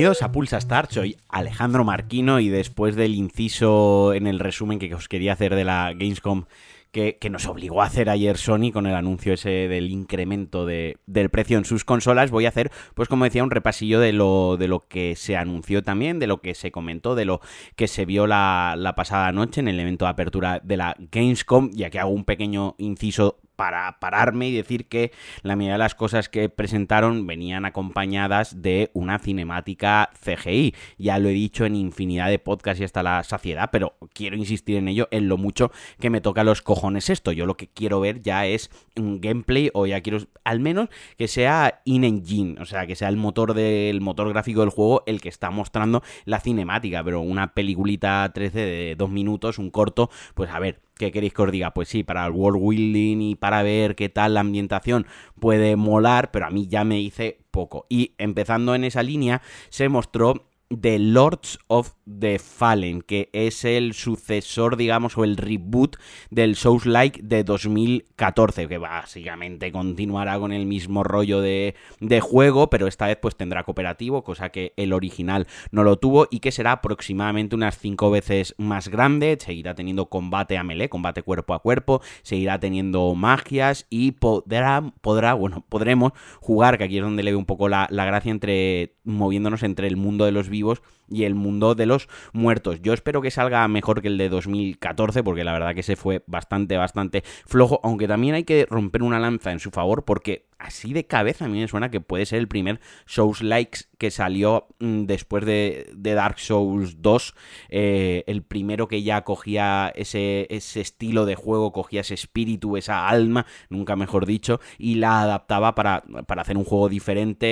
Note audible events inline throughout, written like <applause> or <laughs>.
Bienvenidos a Pulsa Start, soy Alejandro Marquino y después del inciso en el resumen que os quería hacer de la Gamescom que, nos obligó a hacer ayer Sony con el anuncio ese del incremento de, del precio en sus consolas, voy a hacer, pues como decía, un repasillo de lo, de lo que se anunció también, de lo que se comentó, de lo que se vio la, la pasada noche en el evento de apertura de la Gamescom, ya que hago un pequeño inciso para pararme y decir que la mayoría de las cosas que presentaron venían acompañadas de una cinemática CGI. Ya lo he dicho en infinidad de podcasts y hasta la saciedad, pero quiero insistir en ello, en lo mucho que me toca los cojones esto. Yo lo que quiero ver ya es un gameplay o ya quiero al menos que sea in-engine, o sea, que sea el motor del motor gráfico del juego el que está mostrando la cinemática, pero una peliculita 13 de dos minutos, un corto, pues a ver, ¿Qué queréis que os diga? Pues sí, para el world building y para ver qué tal la ambientación puede molar, pero a mí ya me hice poco. Y empezando en esa línea, se mostró The Lords of The Fallen, que es el sucesor, digamos, o el reboot del Souls Like de 2014, que básicamente continuará con el mismo rollo de, de, juego, pero esta vez pues tendrá cooperativo, cosa que el original no lo tuvo y que será aproximadamente unas 5 veces más grande, seguirá teniendo combate a melee, combate cuerpo a cuerpo, seguirá teniendo magias y podrá, podrá bueno, podremos jugar, que aquí es donde le veo un poco la, la gracia entre moviéndonos entre el mundo de los vivos y el mundo de los muertos. Yo espero que salga mejor que el de 2014, porque la verdad que se fue bastante, bastante flojo, aunque también hay que romper una lanza en su favor, porque así de cabeza a mí me suena que puede ser el primer Souls Likes que salió mm, después de, Dark Souls 2, eh, el primero que ya cogía ese, ese estilo de juego, cogía ese espíritu, esa alma, nunca mejor dicho, y la adaptaba para, para hacer un juego diferente,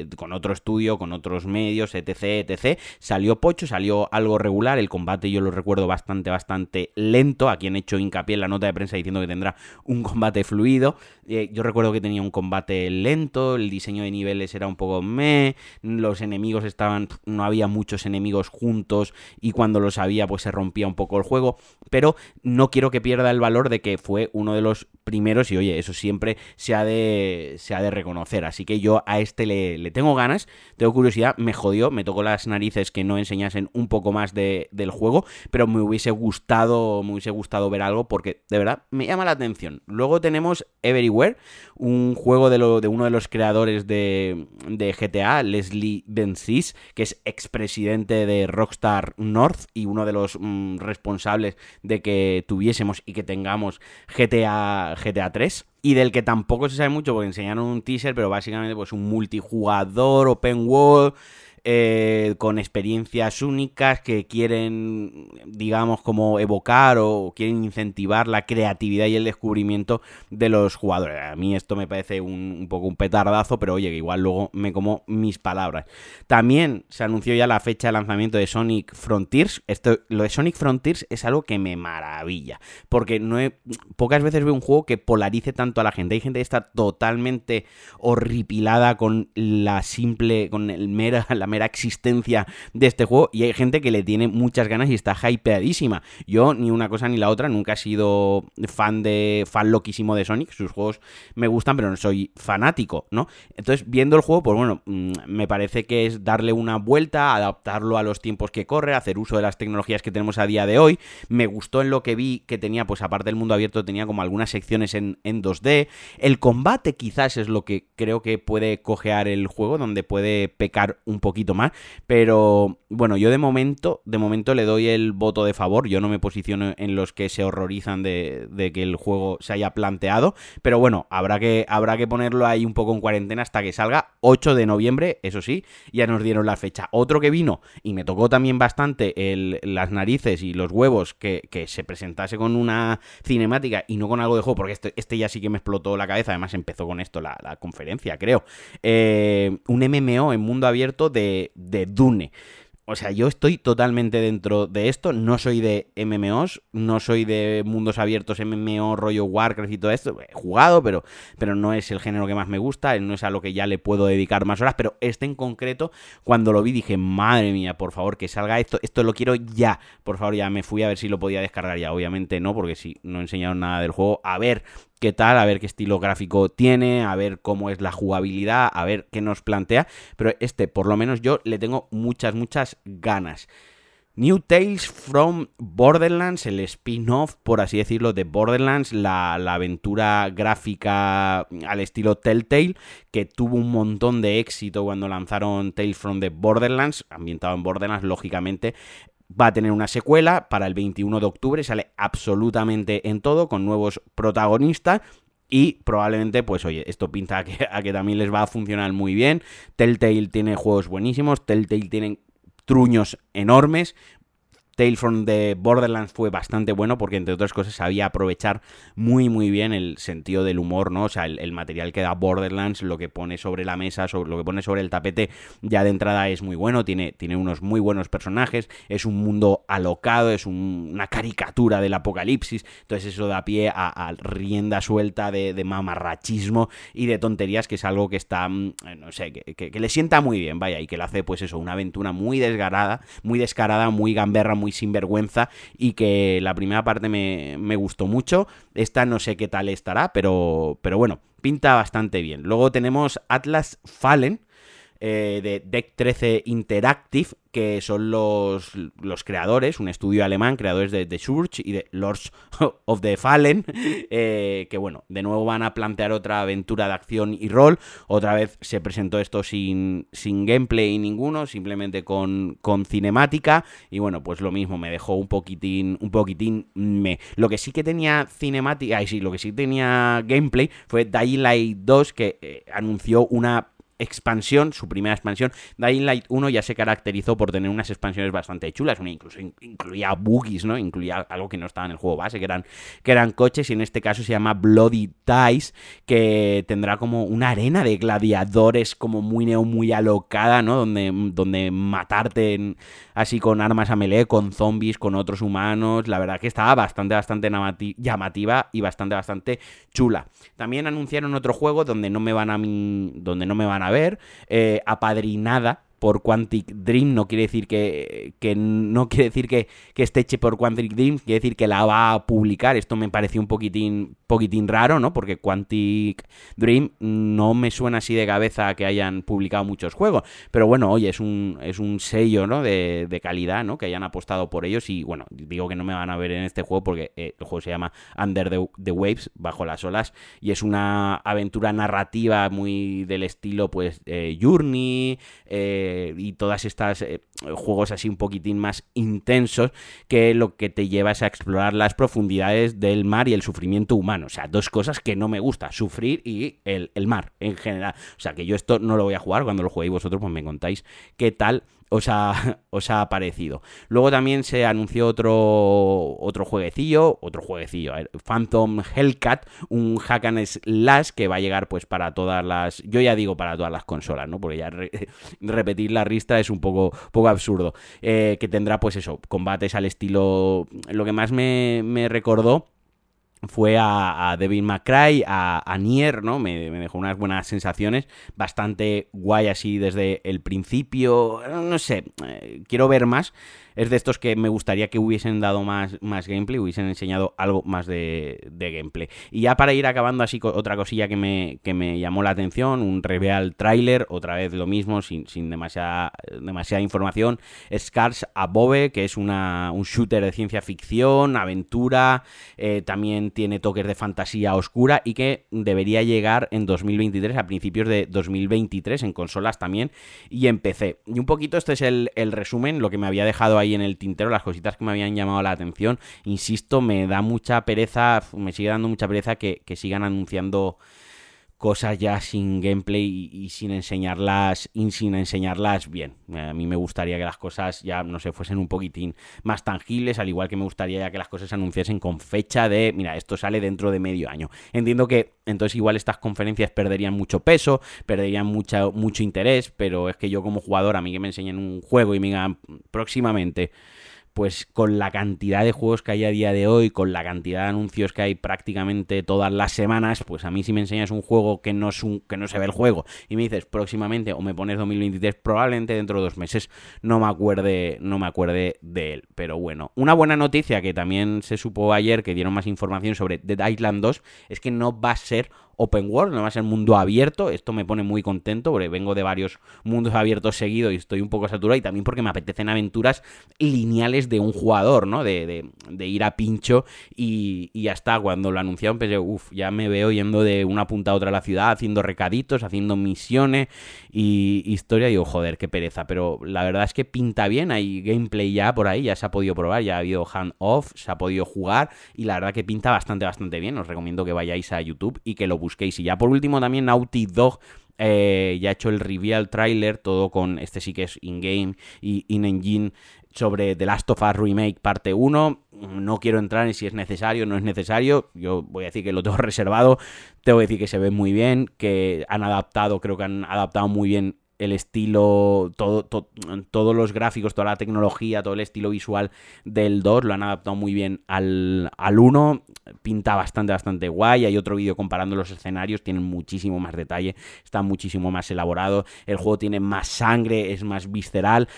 eh, con otro estudio, con otros medios, etc, etc. Salió pocho, salió algo regular, el combate yo lo recuerdo bastante, bastante lento, aquí han hecho hincapié en la nota de prensa diciendo que tendrá un combate fluido, eh, yo recuerdo que tenía un combate lento, el diseño de niveles era un poco meh, los enemigos estaban, no había muchos enemigos juntos y cuando los había pues se rompía un poco el juego, pero no quiero que pierda el valor de que fue uno de los primeros y oye, eso siempre se ha de, se ha de reconocer, así que yo a este le, le tengo ganas, tengo curiosidad, me jodió, me tocó las narices que no enseñasen un poco más de, del juego, pero me hubiese gustado, me hubiese gustado ver algo porque de verdad me llama la atención. Luego tenemos Everywhere, un juego de, lo, de uno de los creadores de, de GTA, Leslie Benzies, que es expresidente de Rockstar North y uno de los mm, responsables de que tuviésemos y que tengamos GTA, GTA 3 y del que tampoco se sabe mucho porque enseñaron un teaser, pero básicamente pues un multijugador, open world, eh, con experiencias únicas que quieren, digamos, como evocar o quieren incentivar la creatividad y el descubrimiento de los jugadores. A mí esto me parece un, poco un petardazo, pero oye, que igual luego me como mis palabras. También se anunció ya la fecha de lanzamiento de Sonic Frontiers. Esto, lo de Sonic Frontiers es algo que me maravilla, porque no pocas veces veo un juego que polarice tanto a la gente. Hay gente que está totalmente horripilada con la simple, con el mera, <laughs> mera existencia de este juego y hay gente que le tiene muchas ganas y está hypeadísima. Yo ni una cosa ni la otra, nunca he sido fan de fan loquísimo de Sonic, sus juegos me gustan, pero no soy fanático, ¿no? Entonces, viendo el juego, pues bueno, mm, me parece que es darle una vuelta, adaptarlo a los tiempos que corre, hacer uso de las tecnologías que tenemos a día de hoy. Me gustó en lo que vi que tenía, pues aparte del mundo abierto, tenía como algunas secciones en, en 2D. El combate quizás es lo que creo que puede cojear el juego, donde puede pecar un poquito más. Pero bueno, yo de momento, de momento le doy el voto de favor. Yo no me posiciono en los que se horrorizan de, que el juego se haya planteado. Pero bueno, habrá que, habrá que ponerlo ahí un poco en cuarentena hasta que salga 8 de noviembre, eso sí, ya nos dieron la fecha. Otro que vino y me tocó también bastante las narices y los huevos que, se presentase con una cinemática y no con algo de juego, porque este, este ya sí que me explotó la cabeza. Además, empezó con esto la, conferencia, creo. Eh, un MMO en mundo abierto de de, Dune. O sea, yo estoy totalmente dentro de esto. No soy de MMOs, no soy de mundos abiertos, MMO, rollo Warcraft y todo esto. He jugado, pero, pero no es el género que más me gusta, no es a lo que ya le puedo dedicar más horas. Pero este en concreto, cuando lo vi, dije, madre mía, por favor, que salga esto. Esto lo quiero ya. Por favor, ya me fui a ver si lo podía descargar ya. Obviamente no, porque si no enseñaron nada del juego. A ver qué tal, a ver qué estilo gráfico tiene, a ver cómo es la jugabilidad, a ver qué nos plantea, pero este por lo menos yo le tengo muchas, muchas ganas. New Tales from Borderlands, el spin-off, por así decirlo, de Borderlands, la, aventura gráfica al estilo Telltale, que tuvo un montón de éxito cuando lanzaron Tales from the Borderlands, ambientado en Borderlands, lógicamente. Va a tener una secuela para el 21 de octubre, sale absolutamente en todo, con nuevos protagonistas. Y probablemente, pues oye, esto pinta a que, también les va a funcionar muy bien. Telltale tiene juegos buenísimos, Telltale tiene truños enormes. Tale from the Borderlands fue bastante bueno porque, entre otras cosas, sabía aprovechar muy, muy bien el sentido del humor, ¿no? O sea, el, material que da Borderlands, lo que pone sobre la mesa, sobre, lo que pone sobre el tapete, ya de entrada es muy bueno. Tiene, tiene unos muy buenos personajes. Es un mundo alocado, es una caricatura del apocalipsis. Entonces, eso da pie a, rienda suelta de, mamarrachismo y de tonterías, que es algo que está, mm, no sé, que, que, le sienta muy bien, vaya, y que le hace, pues eso, una aventura muy desgarada, muy descarada, muy gamberra, muy sinvergüenza y que la primera parte me, gustó mucho. Esta no sé qué tal estará, pero, pero bueno, pinta bastante bien. Luego tenemos Atlas Fallen. Eh, de Deck 13 Interactive, que son los, los creadores, un estudio alemán, creadores de The Surge y de Lords <laughs> of the Fallen, <laughs> eh, que bueno, de nuevo van a plantear otra aventura de acción y rol. Otra vez se presentó esto sin, sin gameplay ninguno, simplemente con, con cinemática. Y bueno, pues lo mismo, me dejó un poquitín, un poquitín me. Lo que sí que tenía cinemática, ay sí, lo que sí tenía gameplay fue Dying Light 2, que eh, anunció una expansión, su primera expansión. Dying Light 1 ya se caracterizó por tener unas expansiones bastante chulas, incluso incluía boogies, ¿no? Incluía algo que no estaba en el juego base, que eran, que eran coches, y en este caso se llama Bloody Ties, que tendrá como una arena de gladiadores como muy neo, muy alocada, ¿no? Donde, donde matarte así con armas a melee, con zombies, con otros humanos. La verdad que estaba bastante, bastante llamativa y bastante, bastante chula. También anunciaron otro juego donde no me van a, donde no me van a ver, eh, apadrinada por Quantic Dream, no quiere decir que, no quiere decir que, esté heche por Quantic Dream, quiere decir que la va a publicar. Esto me pareció un poquitín, poquitín raro, ¿no? Porque Quantic Dream no me suena así de cabeza que hayan publicado muchos juegos. Pero bueno, oye, es un, es un sello, ¿no? De, calidad, ¿no? Que hayan apostado por ellos. Y bueno, digo que no me van a ver en este juego porque eh, el juego se llama Under the, Waves, bajo las olas. Y es una aventura narrativa muy del estilo, pues, eh, Journey. Eh, y todas estas eh, juegos así un poquitín más intensos que lo que te lleva es a explorar las profundidades del mar y el sufrimiento humano. O sea, dos cosas que no me gusta, sufrir y el, el mar en general. O sea, que yo esto no lo voy a jugar, cuando lo juguéis vosotros pues me contáis qué tal os ha, <laughs> os ha parecido. Luego también se anunció otro, otro jueguecillo, otro jueguecillo, Phantom Hellcat, un hack and slash que va a llegar pues para todas las, yo ya digo para todas las consolas, ¿no? Porque ya <laughs> repetir la ristra es un poco, poco absurdo. Eh, que tendrá pues eso, combates al estilo, lo que más me, me recordó fue a, a Devin McCray, a, a, Nier, ¿no? Me, dejó unas buenas sensaciones, bastante guay así desde el principio, no sé, eh, quiero ver más, es de estos que me gustaría que hubiesen dado más, más gameplay, hubiesen enseñado algo más de, gameplay. Y ya para ir acabando así, otra cosilla que me, que me llamó la atención, un reveal trailer, otra vez lo mismo, sin, sin demasiada, demasiada información, Scars Above, que es una, un shooter de ciencia ficción, aventura, eh, también tiene toques de fantasía oscura y que debería llegar en 2023, a principios de 2023, en consolas también y en PC. Y un poquito este es el, el resumen, lo que me había dejado ahí ahí en el tintero, las cositas que me habían llamado la atención. Insisto, me da mucha pereza, me sigue dando mucha pereza que, sigan anunciando cosas ya sin gameplay y, sin enseñarlas y sin enseñarlas bien. A mí me gustaría que las cosas ya no se fuesen un poquitín más tangibles, al igual que me gustaría ya que las cosas se anunciasen con fecha de, mira, esto sale dentro de medio año. Entiendo que entonces igual estas conferencias perderían mucho peso, perderían mucho interés, pero es que yo como jugador, a mí que me enseñen un juego y me digan próximamente pues con la cantidad de juegos que hay a día de hoy, con la cantidad de anuncios que hay prácticamente todas las semanas, pues a mí si me enseñas un juego que no, es un, que no se ve el juego y me dices próximamente o me pones 2023, probablemente dentro de dos meses no me acuerde, no me acuerde de él. Pero bueno, una buena noticia que también se supo ayer que dieron más información sobre Dead Island 2 es que no va a ser open world, no va a ser mundo abierto. Esto me pone muy contento porque vengo de varios mundos abiertos seguidos y estoy un poco saturado y también porque me apetecen aventuras lineales de un jugador, ¿no? De, de, ir a pincho y, está. Cuando lo anunciaron pensé, uff, ya me veo yendo de una punta a otra a la ciudad, haciendo recaditos, haciendo misiones y historia. Y digo, joder, qué pereza. Pero la verdad es que pinta bien, hay gameplay ya por ahí, ya se ha podido probar, ya ha habido hand-off, se ha podido jugar y la verdad que pinta bastante, bastante bien. Os recomiendo que vayáis a YouTube y que lo busquéis. Y ya por último también Naughty Dog eh, ya ha hecho el reveal trailer, todo con este sí que es in-game y in-engine sobre The Last of Us Remake parte 1. No quiero entrar en si es necesario o no es necesario. Yo voy a decir que lo tengo <laughs> reservado. Tengo que decir que se ve muy bien, que han adaptado, creo que han adaptado muy bien el estilo, todo, todos los gráficos, toda la tecnología, todo el estilo visual del 2 lo han adaptado muy bien al, al 1. Pinta bastante, bastante guay. Hay otro vídeo comparando los escenarios, tienen muchísimo más detalle, está muchísimo más elaborado. El juego tiene más sangre, es más visceral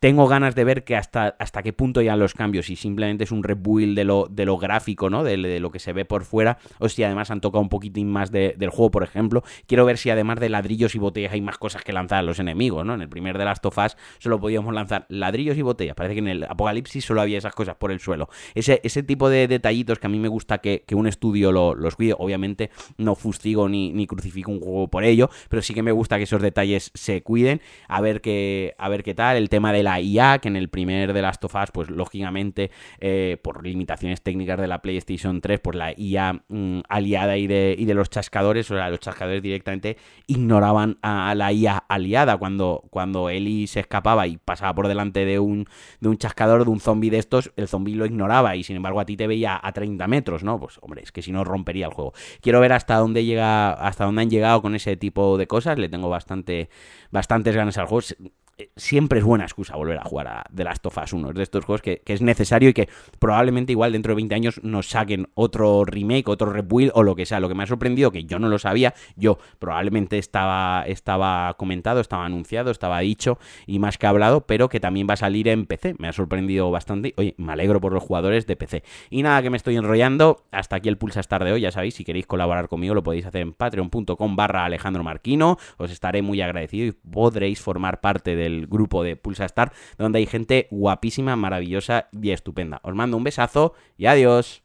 tengo ganas de ver que hasta, hasta qué punto ya los cambios, si simplemente es un rebuild de lo, de lo gráfico, ¿no? De, lo que se ve por fuera, o si además han tocado un poquitín más del juego, por ejemplo. Quiero ver si además de ladrillos y botellas hay más cosas que lanzar a los enemigos, ¿no? En el primer de las tofas solo podíamos lanzar ladrillos y botellas. Parece que en el Apocalipsis solo había esas cosas por el suelo. Ese, ese tipo de detallitos que a mí me gusta que, un estudio los cuide. Obviamente no fustigo ni, ni crucifico un juego por ello, pero sí que me gusta que esos detalles se cuiden. A ver qué, a ver qué tal. El tema de la IA, que en el primer de las tofas, pues lógicamente, eh, por limitaciones técnicas de la PlayStation 3, pues la IA mm, aliada y de, y de los chascadores, o sea, los chascadores directamente ignoraban a, la IA aliada cuando, cuando Eli se escapaba y pasaba por delante de un, de un chascador, de un zombie de estos, el zombie lo ignoraba y sin embargo a ti te veía a 30 metros, ¿no? Pues hombre, es que si no rompería el juego. Quiero ver hasta dónde llega, hasta dónde han llegado con ese tipo de cosas, le tengo bastante, bastantes ganas al juego siempre es buena excusa volver a jugar a The Last of Us 1. Es de estos juegos que, es necesario y que probablemente igual dentro de 20 años nos saquen otro remake, otro rebuild o lo que sea. Lo que me ha sorprendido, que yo no lo sabía, yo probablemente estaba, estaba comentado, estaba anunciado, estaba dicho y más que hablado, pero que también va a salir en PC. Me ha sorprendido bastante. Oye, me alegro por los jugadores de PC. Y nada, que me estoy enrollando. Hasta aquí el Pulsa Star de hoy. Ya sabéis, si queréis colaborar conmigo lo podéis hacer en patreon.com barra Alejandro Marquino. Os estaré muy agradecido y podréis formar parte de el grupo de Pulsa Star, donde hay gente guapísima, maravillosa y estupenda. Os mando un besazo y adiós.